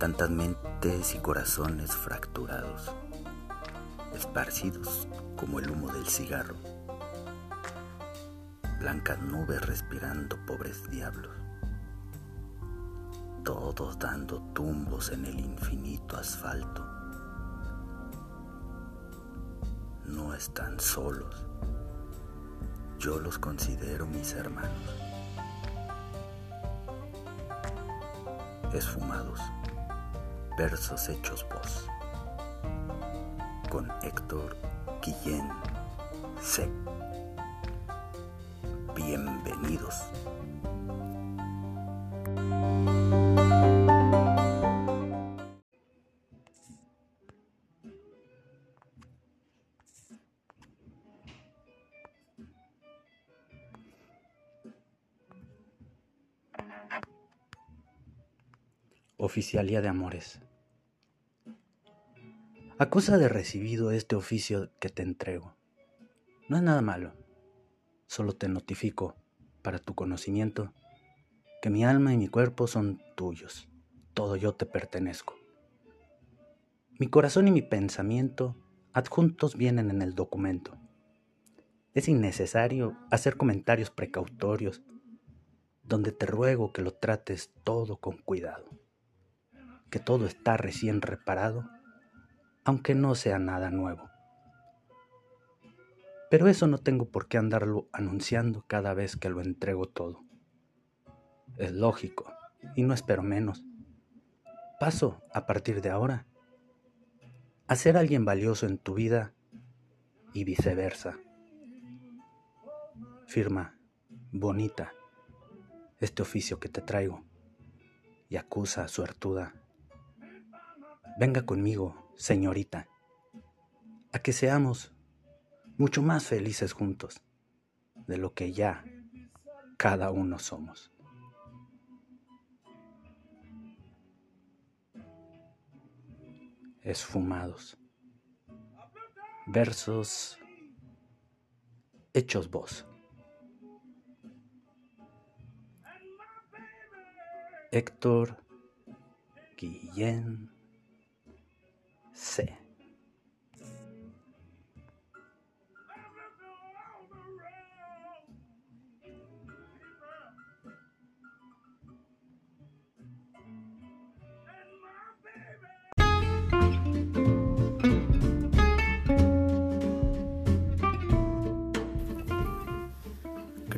tantas mentes y corazones fracturados, esparcidos como el humo del cigarro, blancas nubes respirando pobres diablos, todos dando tumbos en el infinito asfalto. No están solos, yo los considero mis hermanos. Esfumados versos hechos voz. Con Héctor Guillén C. Bienvenidos. Oficialía de Amores. Acusa de recibido este oficio que te entrego. No es nada malo, solo te notifico, para tu conocimiento, que mi alma y mi cuerpo son tuyos, todo yo te pertenezco. Mi corazón y mi pensamiento adjuntos vienen en el documento. Es innecesario hacer comentarios precautorios donde te ruego que lo trates todo con cuidado, que todo está recién reparado aunque no sea nada nuevo. Pero eso no tengo por qué andarlo anunciando cada vez que lo entrego todo. Es lógico, y no espero menos. Paso, a partir de ahora, a ser alguien valioso en tu vida y viceversa. Firma, bonita, este oficio que te traigo, y acusa, suertuda. Venga conmigo, señorita, a que seamos mucho más felices juntos de lo que ya cada uno somos. Esfumados. Versos hechos voz. Héctor Guillén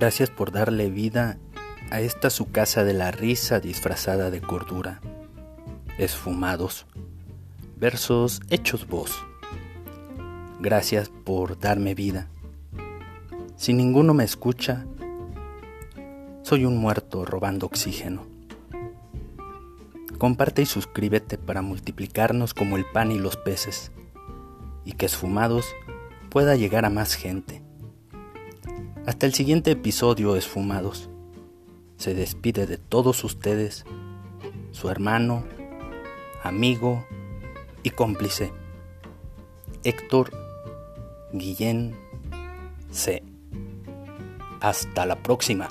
Gracias por darle vida a esta su casa de la risa disfrazada de cordura. Esfumados versos hechos voz. Gracias por darme vida. Si ninguno me escucha, soy un muerto robando oxígeno. Comparte y suscríbete para multiplicarnos como el pan y los peces, y que esfumados pueda llegar a más gente. Hasta el siguiente episodio, esfumados. Se despide de todos ustedes, su hermano, amigo, y cómplice. Héctor Guillén C. Hasta la próxima.